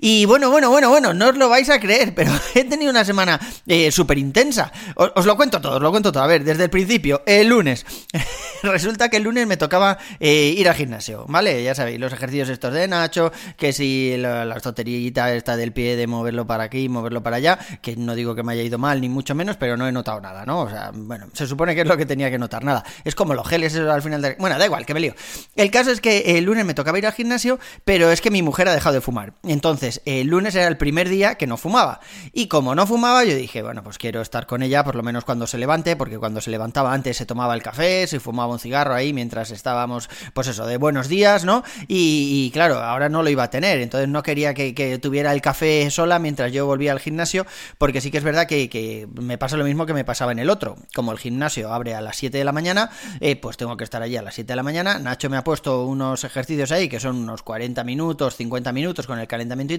Y bueno, bueno, bueno, bueno, no os lo vais a creer, pero he tenido una semana eh, súper intensa. Os, lo cuento todo, os lo cuento todo. A ver, desde el principio, el lunes. Resulta que el lunes me tocaba eh, ir al gimnasio, ¿vale? Ya sabéis, los ejercicios estos de Nacho, que si la, la tonterita está del pie de moverlo para aquí, moverlo para allá, que no digo que me haya ido mal, ni mucho menos, pero no he notado nada, ¿no? O sea, bueno, se supone que es lo que tenía que notar, nada. Es como los geles eso al final de... Bueno, da igual, que me lío. El caso es que el lunes me tocaba ir al gimnasio, pero es que mi mujer ha dejado de fumar. Entonces, el lunes era el primer día que no fumaba. Y como no fumaba, yo dije, bueno, pues quiero estar con ella por lo menos cuando se levante, porque cuando se levantaba antes se tomaba el café, se fumaba un cigarro ahí mientras estábamos, pues eso, de buenos días, ¿no? Y, claro, ahora no lo iba a tener, entonces no quería que, tuviera el café sola mientras yo volvía al gimnasio, porque sí que es verdad que, que, me pasa lo mismo que me pasaba en el otro. Como el gimnasio abre a las 7 de la mañana, eh, pues tengo que estar allí a las 7 de la mañana. Nacho me ha puesto unos ejercicios ahí que son unos 40 minutos, 50 minutos con el calentamiento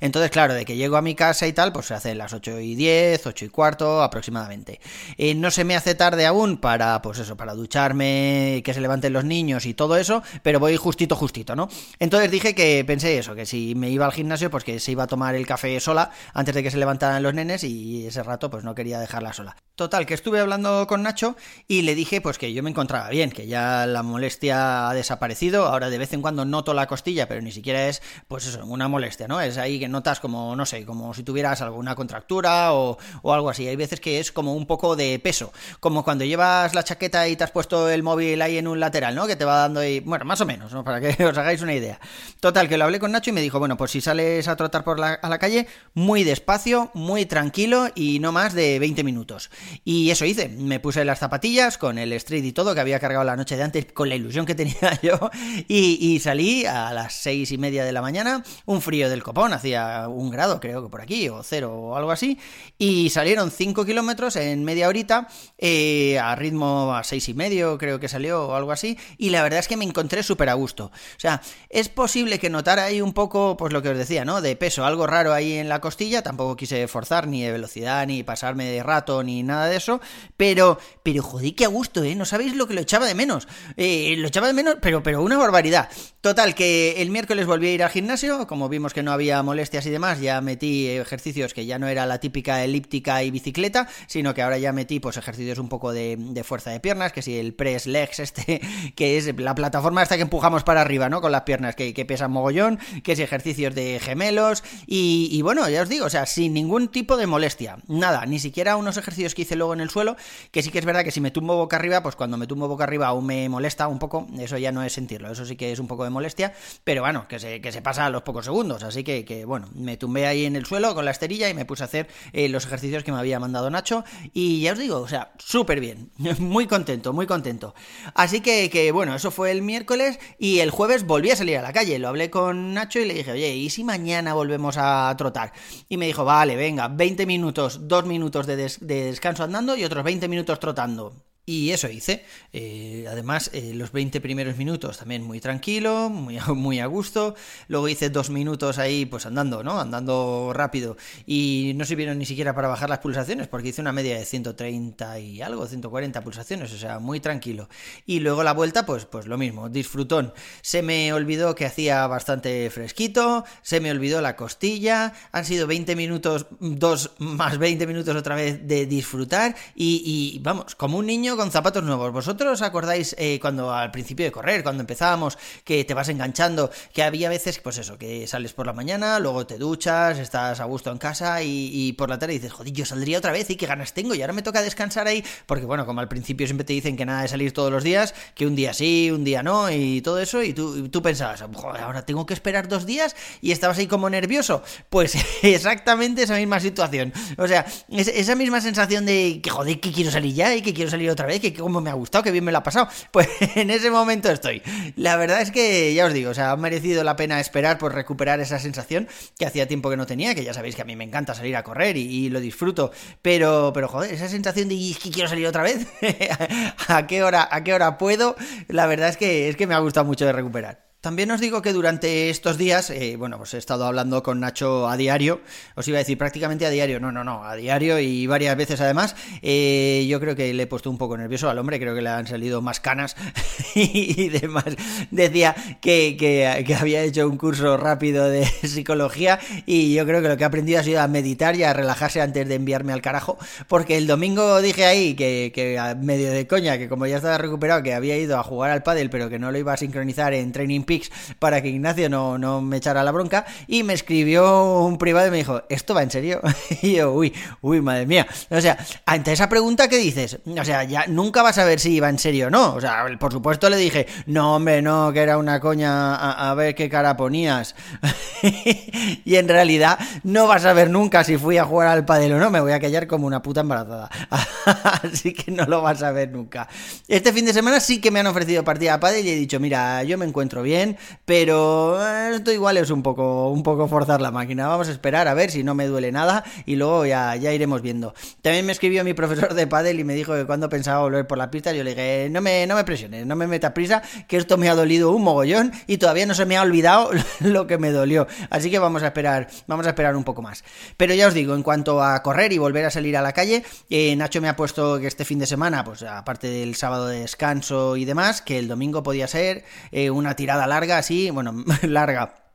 Entonces, claro, de que llego a mi casa y tal, pues se hace las 8 y 10, 8 y cuarto aproximadamente. Eh, no se me hace tarde aún para, pues eso, para ducharme, que se levanten los niños y todo eso, pero voy justito, justito, ¿no? Entonces dije que pensé eso, que si me iba al gimnasio, pues que se iba a tomar el café sola antes de que se levantaran los nenes y ese rato pues no quería dejarla sola. Total, que estuve hablando con Nacho y le dije pues que yo me encontraba bien, que ya la molestia ha desaparecido, ahora de vez en cuando noto la costilla, pero ni siquiera es pues eso, una molestia, ¿no? Es ahí que notas como, no sé, como si tuvieras alguna contractura o, algo así. Hay veces que es como un poco de peso, como cuando llevas la chaqueta y te has puesto el móvil ahí en un lateral, ¿no? Que te va dando ahí, bueno, más o menos, ¿no? Para que os hagáis una idea. Total, que lo hablé con Nacho y me dijo, bueno, pues si sales a trotar por la, a la calle, muy despacio, muy tranquilo y no más de 20 minutos. Y eso hice, me puse las zapatillas con el street y todo que había cargado la noche de antes con la ilusión que tenía yo y, y salí a las seis y media de la mañana, un frío del hacía un grado creo que por aquí o cero o algo así y salieron 5 kilómetros en media horita eh, a ritmo a seis y medio creo que salió o algo así y la verdad es que me encontré súper a gusto. O sea, es posible que notara ahí un poco, pues lo que os decía, ¿no? De peso, algo raro ahí en la costilla, tampoco quise forzar ni de velocidad, ni pasarme de rato, ni nada de eso, pero, pero joder, qué a gusto, ¿eh? No sabéis lo que lo echaba de menos. Eh, lo echaba de menos, pero, pero una barbaridad. Total, que el miércoles volví a ir al gimnasio, como vimos que no había molestias y demás, ya metí ejercicios que ya no era la típica elíptica y bicicleta, sino que ahora ya metí pues ejercicios un poco de, de fuerza de piernas, que si el press legs este, que es la plataforma esta que empujamos para arriba, ¿no? Con las piernas que, que pesan mogollón, que es ejercicios de gemelos, y, y, bueno, ya os digo, o sea, sin ningún tipo de molestia, nada, ni siquiera unos ejercicios que hice luego en el suelo, que sí que es verdad que si me tumbo boca arriba, pues cuando me tumbo boca arriba aún me molesta un poco, eso ya no es sentirlo, eso sí que es un poco de molestia, pero bueno, que se, que se pasa a los pocos segundos, así que, que bueno, me tumbé ahí en el suelo con la esterilla y me puse a hacer eh, los ejercicios que me había mandado Nacho, y ya os digo, o sea, súper bien, muy contento, muy contento. Así que, que bueno, eso fue el miércoles y el jueves volví a salir a la calle, lo hablé con Nacho y le dije, oye, ¿y si mañana volvemos a trotar? Y me dijo, vale, venga, 20 minutos, 2 minutos de, des de descanso andando y otros 20 minutos trotando. Y eso hice. Eh, además, eh, los 20 primeros minutos también muy tranquilo, muy, muy a gusto. Luego hice dos minutos ahí, pues andando, ¿no? Andando rápido. Y no sirvieron ni siquiera para bajar las pulsaciones, porque hice una media de 130 y algo, 140 pulsaciones, o sea, muy tranquilo. Y luego la vuelta, pues, pues lo mismo, disfrutón. Se me olvidó que hacía bastante fresquito, se me olvidó la costilla. Han sido 20 minutos, dos más 20 minutos otra vez de disfrutar. Y, y vamos, como un niño con zapatos nuevos. ¿Vosotros os acordáis eh, cuando al principio de correr, cuando empezábamos, que te vas enganchando, que había veces, pues eso, que sales por la mañana, luego te duchas, estás a gusto en casa y, y por la tarde dices, joder, yo saldría otra vez y qué ganas tengo y ahora me toca descansar ahí, porque bueno, como al principio siempre te dicen que nada de salir todos los días, que un día sí, un día no y todo eso, y tú, tú pensabas, joder, ahora tengo que esperar dos días y estabas ahí como nervioso. Pues exactamente esa misma situación. O sea, es, esa misma sensación de que joder, que quiero salir ya y que quiero salir otra vez que cómo me ha gustado, que bien me lo ha pasado. Pues en ese momento estoy. La verdad es que, ya os digo, o sea, ha merecido la pena esperar por recuperar esa sensación que hacía tiempo que no tenía, que ya sabéis que a mí me encanta salir a correr y, lo disfruto, pero, pero joder, esa sensación de que quiero salir otra vez, ¿A qué hora, a qué hora puedo, la verdad es que, es que me ha gustado mucho de recuperar. También os digo que durante estos días, eh, bueno, pues he estado hablando con Nacho a diario, os iba a decir prácticamente a diario, no, no, no, a diario y varias veces además. Eh, yo creo que le he puesto un poco nervioso al hombre, creo que le han salido más canas y demás. Decía que, que, había hecho un curso rápido de psicología y yo creo que lo que ha aprendido ha sido a meditar y a relajarse antes de enviarme al carajo, porque el domingo dije ahí que, que a medio de coña, que como ya estaba recuperado, que había ido a jugar al pádel, pero que no lo iba a sincronizar en training para que Ignacio no, no me echara la bronca y me escribió un privado y me dijo, ¿esto va en serio? y yo, uy, uy, madre mía. O sea, ante esa pregunta, ¿qué dices? O sea, ya nunca vas a ver si iba en serio o no. O sea, por supuesto le dije, no, hombre, no, que era una coña, a, ver qué cara ponías. y en realidad no vas a ver nunca si fui a jugar al padel o no, me voy a callar como una puta embarazada. Así que no lo vas a ver nunca. Este fin de semana sí que me han ofrecido partida a padel y he dicho, mira, yo me encuentro bien pero eh, esto igual es un poco, un poco forzar la máquina. Vamos a esperar a ver si no me duele nada y luego ya, ya iremos viendo. También me escribió mi profesor de pádel y me dijo que cuando pensaba volver por la pista, yo le dije, no me, no me presiones, no me metas prisa, que esto me ha dolido un mogollón y todavía no se me ha olvidado lo que me dolió. Así que vamos a esperar, vamos a esperar un poco más. Pero ya os digo, en cuanto a correr y volver a salir a la calle, eh, Nacho me ha puesto que este fin de semana, pues aparte del sábado de descanso y demás, que el domingo podía ser eh, una tirada larga, así, bueno, larga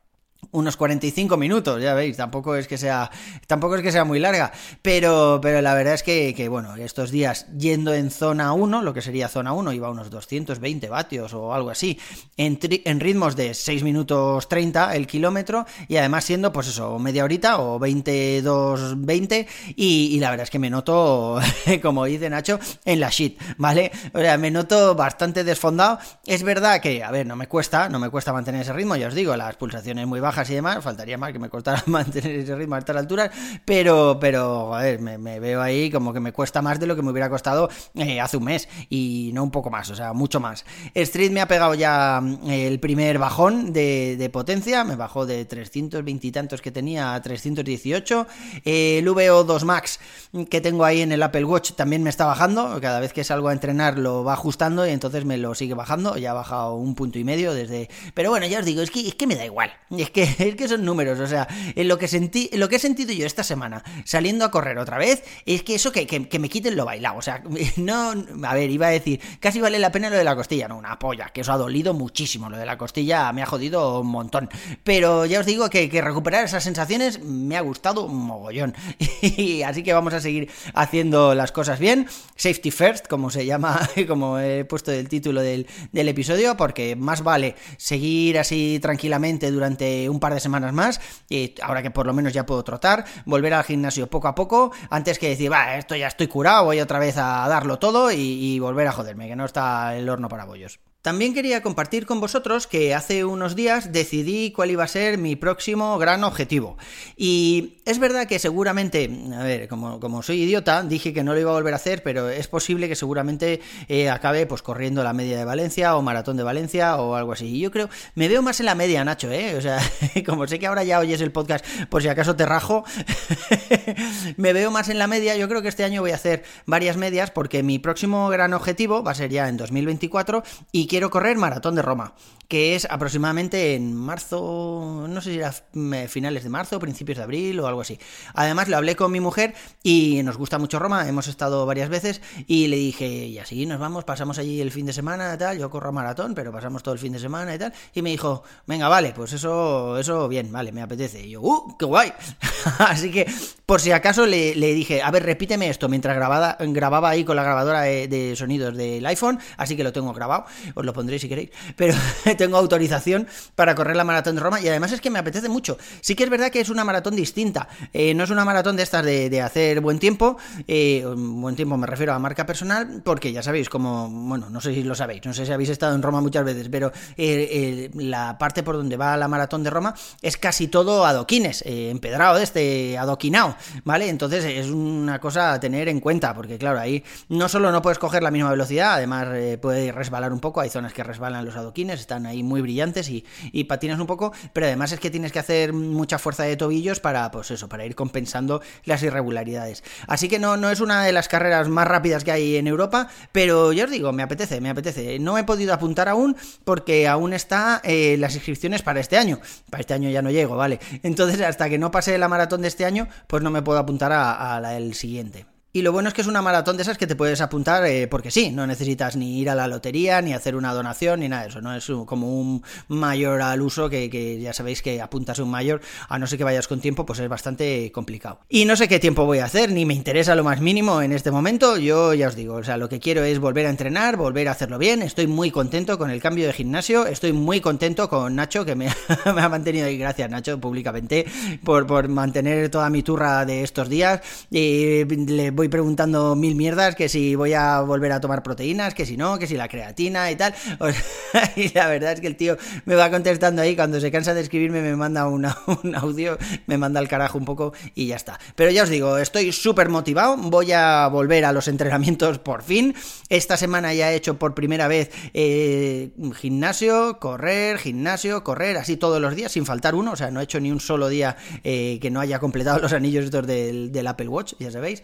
unos 45 minutos, ya veis, tampoco es que sea, tampoco es que sea muy larga, pero, pero la verdad es que, que, bueno, estos días yendo en zona 1, lo que sería zona 1, iba a unos 220 vatios o algo así, en, ritmos de 6 minutos 30 el kilómetro, y además siendo, pues eso, media horita o 22, 20, y, y la verdad es que me noto, como dice Nacho, en la shit, ¿vale? O sea, me noto bastante desfondado, es verdad que, a ver, no me cuesta, no me cuesta mantener ese ritmo, ya os digo, las pulsaciones muy bajas, y demás, faltaría más que me costara mantener ese ritmo a estas alturas, pero, pero, me, veo ahí como que me cuesta más de lo que me hubiera costado eh, hace un mes, y no un poco más, o sea, mucho más. Street me ha pegado ya mm, el primer bajón de, potencia, me bajó de 320 y tantos que tenía a 318, el VO2 Max que tengo ahí en el Apple Watch también me está bajando, cada vez que salgo a entrenar lo va ajustando y entonces me lo sigue bajando, ya ha bajado un punto y medio desde... Pero bueno, ya os digo, es que, es que me da igual, es que es que son números, o sea, en lo que sentí, lo que he sentido yo esta semana saliendo a correr otra vez, es que eso que, que, me quiten lo bailado, o sea, no, a ver, iba a decir, casi vale la pena lo de la costilla, no, una polla, que eso ha dolido muchísimo, lo de la costilla me ha jodido un montón, pero ya os digo que, que recuperar esas sensaciones me ha gustado un mogollón, y así que vamos a seguir haciendo las cosas bien, safety first, como se llama, como he puesto el título del, del episodio, porque más vale seguir así tranquilamente durante un par de semanas más, y ahora que por lo menos ya puedo trotar, volver al gimnasio poco a poco, antes que decir, va, esto ya estoy curado, voy otra vez a darlo todo y, y volver a joderme, que no está el horno para bollos. También quería compartir con vosotros que hace unos días decidí cuál iba a ser mi próximo gran objetivo. Y es verdad que seguramente, a ver, como, como soy idiota, dije que no lo iba a volver a hacer, pero es posible que seguramente eh, acabe pues corriendo la media de Valencia o maratón de Valencia o algo así. Y yo creo, me veo más en la media, Nacho, ¿eh? O sea, como sé que ahora ya oyes el podcast, por si acaso te rajo, me veo más en la media. Yo creo que este año voy a hacer varias medias porque mi próximo gran objetivo va a ser ya en 2024 y quiero correr Maratón de Roma, que es aproximadamente en marzo, no sé si era finales de marzo, principios de abril o algo así. Además, lo hablé con mi mujer y nos gusta mucho Roma, hemos estado varias veces y le dije, y así nos vamos, pasamos allí el fin de semana tal, yo corro maratón, pero pasamos todo el fin de semana y tal, y me dijo, venga, vale, pues eso, eso bien, vale, me apetece. Y yo, ¡uh, qué guay! así que, por si acaso, le, dije, a ver, repíteme esto mientras grababa, grababa ahí con la grabadora de, sonidos del iPhone, así que lo tengo grabado lo pondréis si queréis, pero tengo autorización para correr la maratón de Roma y además es que me apetece mucho. Sí que es verdad que es una maratón distinta, eh, no es una maratón de estas de, hacer buen tiempo, eh, buen tiempo me refiero a marca personal, porque ya sabéis, como, bueno, no sé si lo sabéis, no sé si habéis estado en Roma muchas veces, pero eh, la parte por donde va la maratón de Roma es casi todo adoquines, empedrado de este, adoquinado, ¿vale? Entonces es una cosa a tener en cuenta, porque claro, ahí no solo no puedes coger la misma velocidad, además eh, puede resbalar un poco, hay zonas que resbalan los adoquines, están ahí muy brillantes y, y patinas un poco, pero además es que tienes que hacer mucha fuerza de tobillos para, pues eso, para ir compensando las irregularidades. Así que no, no es una de las carreras más rápidas que hay en Europa, pero ya os digo, me apetece, me apetece. No he podido apuntar aún porque aún está eh, las inscripciones para este año. Para este año ya no llego, ¿vale? Entonces, hasta que no pase la maratón de este año, pues no me puedo apuntar a, a la del siguiente. Y lo bueno es que es una maratón de esas que te puedes apuntar eh, porque sí, no necesitas ni ir a la lotería, ni hacer una donación, ni nada de eso. No es como un mayor al uso que, ya sabéis que apuntas un mayor, a no ser que vayas con tiempo, pues es bastante complicado. Y no sé qué tiempo voy a hacer, ni me interesa lo más mínimo en este momento. Yo ya os digo, o sea, lo que quiero es volver a entrenar, volver a hacerlo bien. Estoy muy contento con el cambio de gimnasio, estoy muy contento con Nacho, que me, ha mantenido, y gracias Nacho, públicamente, por, por mantener toda mi turra de estos días. Y le voy preguntando mil mierdas, que si voy a volver a tomar proteínas, que si no, que si la creatina y tal. y la verdad es que el tío me va contestando ahí, cuando se cansa de escribirme me manda un audio, me manda al carajo un poco y ya está. Pero ya os digo, estoy súper motivado, voy a volver a los entrenamientos por fin. Esta semana ya he hecho por primera vez eh, gimnasio, correr, gimnasio, correr, así todos los días, sin faltar uno, o sea, no he hecho ni un solo día eh, que no haya completado los anillos estos del, del Apple Watch, ya sabéis.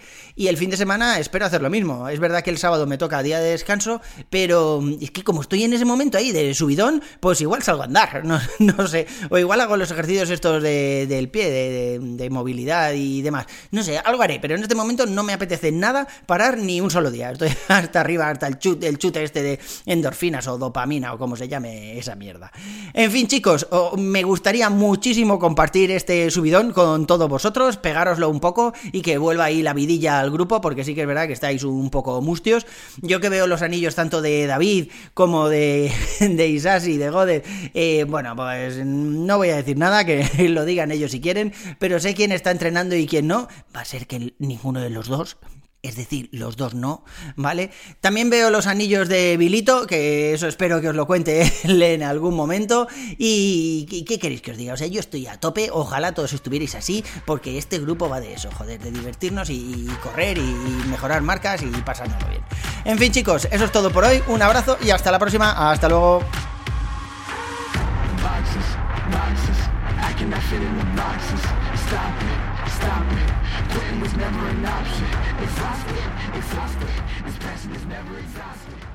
El fin de semana espero hacer lo mismo. Es verdad que el sábado me toca día de descanso, pero es que como estoy en ese momento ahí de subidón, pues igual salgo a andar, no, sé. O igual hago los ejercicios estos de, del pie, de, movilidad y demás. No sé, algo haré, pero en este momento no me apetece nada parar ni un solo día. Estoy hasta arriba, hasta el chute, el chute este de endorfinas o dopamina o como se llame esa mierda. En fin, chicos, me gustaría muchísimo compartir este subidón con todos vosotros, pegároslo un poco y que vuelva ahí la vidilla al grupo porque sí que es verdad que estáis un poco mustios. Yo que veo los anillos tanto de David como de, de Isasi, de Godet, eh, bueno, pues no voy a decir nada, que lo digan ellos si quieren, pero sé quién está entrenando y quién no. Va a ser que ninguno de los dos es decir, los dos no, ¿vale? También veo los anillos de Bilito, que eso espero que os lo cuente en algún momento. Y, ¿qué queréis que os diga? O sea, yo estoy a tope, ojalá todos estuvierais así, porque este grupo va de eso, joder, de divertirnos y, correr y, mejorar marcas y pasárnoslo bien. En fin, chicos, eso es todo por hoy. Un abrazo y hasta la próxima. Hasta luego. Quitting was never an option. Exhausted, exhausted. This passion is never exhausted.